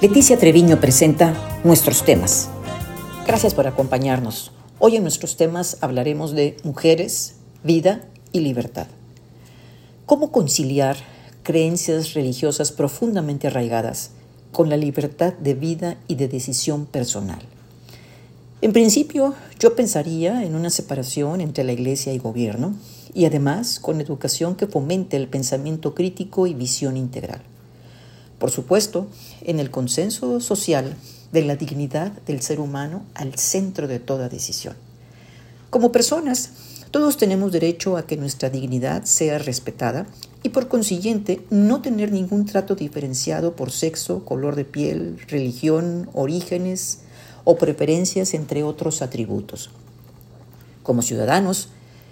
Leticia Treviño presenta nuestros temas. Gracias por acompañarnos. Hoy en nuestros temas hablaremos de mujeres, vida y libertad. ¿Cómo conciliar creencias religiosas profundamente arraigadas con la libertad de vida y de decisión personal? En principio, yo pensaría en una separación entre la Iglesia y gobierno y además con educación que fomente el pensamiento crítico y visión integral. Por supuesto, en el consenso social de la dignidad del ser humano al centro de toda decisión. Como personas, todos tenemos derecho a que nuestra dignidad sea respetada y por consiguiente no tener ningún trato diferenciado por sexo, color de piel, religión, orígenes o preferencias, entre otros atributos. Como ciudadanos,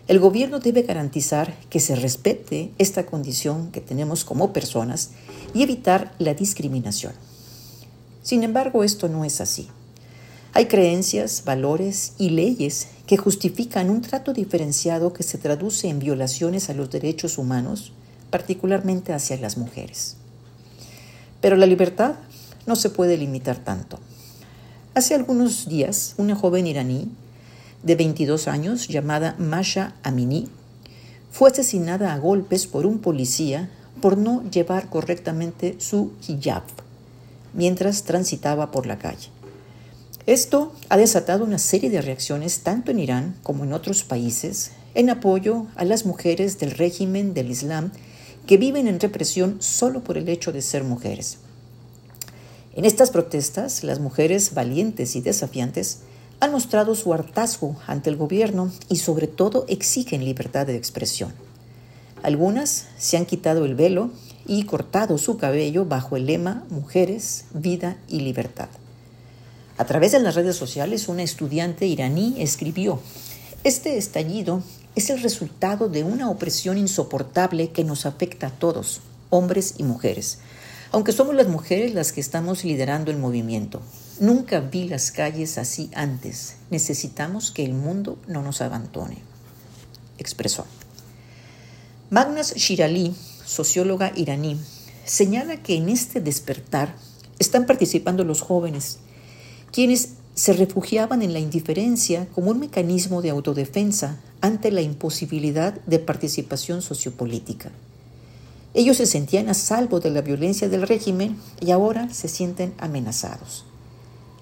el gobierno debe garantizar que se respete esta condición que tenemos como personas y evitar la discriminación. Sin embargo, esto no es así. Hay creencias, valores y leyes que justifican un trato diferenciado que se traduce en violaciones a los derechos humanos, particularmente hacia las mujeres. Pero la libertad no se puede limitar tanto. Hace algunos días, una joven iraní de 22 años llamada Masha Amini fue asesinada a golpes por un policía por no llevar correctamente su hijab mientras transitaba por la calle. Esto ha desatado una serie de reacciones tanto en Irán como en otros países en apoyo a las mujeres del régimen del Islam que viven en represión solo por el hecho de ser mujeres. En estas protestas, las mujeres valientes y desafiantes han mostrado su hartazgo ante el gobierno y sobre todo exigen libertad de expresión. Algunas se han quitado el velo y cortado su cabello bajo el lema Mujeres, Vida y Libertad. A través de las redes sociales, una estudiante iraní escribió, Este estallido es el resultado de una opresión insoportable que nos afecta a todos, hombres y mujeres, aunque somos las mujeres las que estamos liderando el movimiento. Nunca vi las calles así antes. Necesitamos que el mundo no nos abandone, expresó. Magnas Shirali, socióloga iraní, señala que en este despertar están participando los jóvenes, quienes se refugiaban en la indiferencia como un mecanismo de autodefensa ante la imposibilidad de participación sociopolítica. Ellos se sentían a salvo de la violencia del régimen y ahora se sienten amenazados.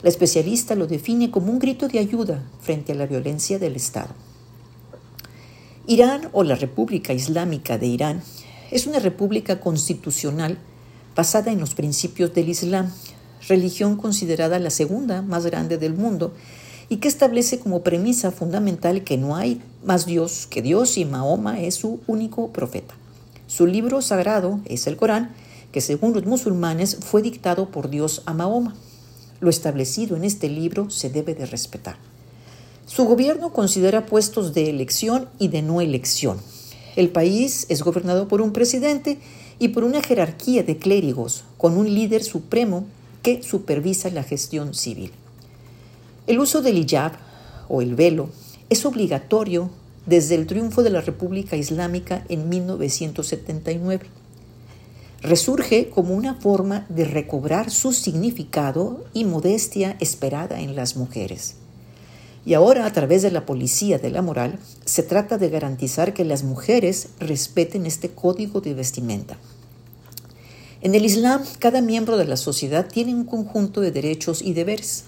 La especialista lo define como un grito de ayuda frente a la violencia del Estado. Irán o la República Islámica de Irán es una república constitucional basada en los principios del Islam, religión considerada la segunda más grande del mundo y que establece como premisa fundamental que no hay más Dios que Dios y Mahoma es su único profeta. Su libro sagrado es el Corán, que según los musulmanes fue dictado por Dios a Mahoma. Lo establecido en este libro se debe de respetar. Su gobierno considera puestos de elección y de no elección. El país es gobernado por un presidente y por una jerarquía de clérigos, con un líder supremo que supervisa la gestión civil. El uso del hijab o el velo es obligatorio desde el triunfo de la República Islámica en 1979 resurge como una forma de recobrar su significado y modestia esperada en las mujeres. Y ahora, a través de la policía de la moral, se trata de garantizar que las mujeres respeten este código de vestimenta. En el Islam, cada miembro de la sociedad tiene un conjunto de derechos y deberes.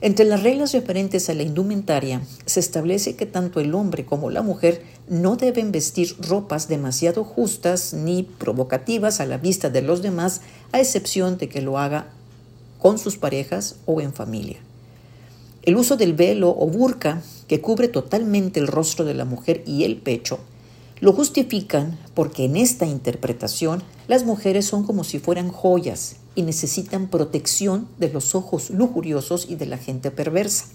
Entre las reglas referentes a la indumentaria se establece que tanto el hombre como la mujer no deben vestir ropas demasiado justas ni provocativas a la vista de los demás, a excepción de que lo haga con sus parejas o en familia. El uso del velo o burka, que cubre totalmente el rostro de la mujer y el pecho, lo justifican porque en esta interpretación las mujeres son como si fueran joyas y necesitan protección de los ojos lujuriosos y de la gente perversa.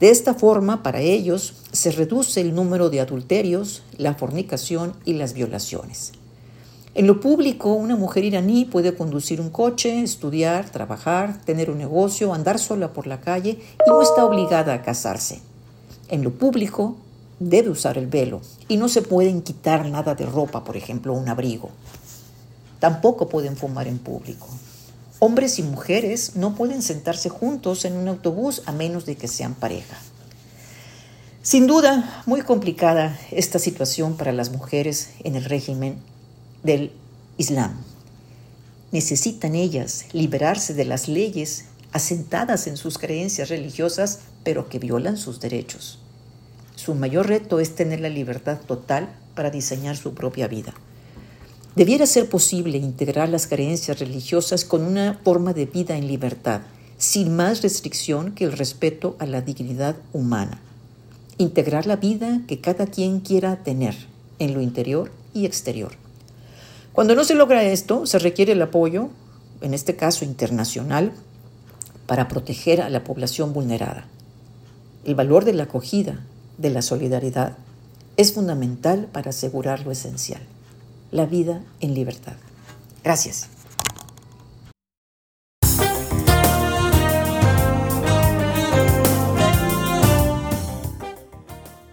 De esta forma, para ellos, se reduce el número de adulterios, la fornicación y las violaciones. En lo público, una mujer iraní puede conducir un coche, estudiar, trabajar, tener un negocio, andar sola por la calle y no está obligada a casarse. En lo público, debe usar el velo y no se pueden quitar nada de ropa, por ejemplo, un abrigo. Tampoco pueden fumar en público. Hombres y mujeres no pueden sentarse juntos en un autobús a menos de que sean pareja. Sin duda, muy complicada esta situación para las mujeres en el régimen del Islam. Necesitan ellas liberarse de las leyes asentadas en sus creencias religiosas, pero que violan sus derechos. Su mayor reto es tener la libertad total para diseñar su propia vida. Debiera ser posible integrar las creencias religiosas con una forma de vida en libertad, sin más restricción que el respeto a la dignidad humana integrar la vida que cada quien quiera tener en lo interior y exterior. Cuando no se logra esto, se requiere el apoyo, en este caso internacional, para proteger a la población vulnerada. El valor de la acogida, de la solidaridad, es fundamental para asegurar lo esencial, la vida en libertad. Gracias.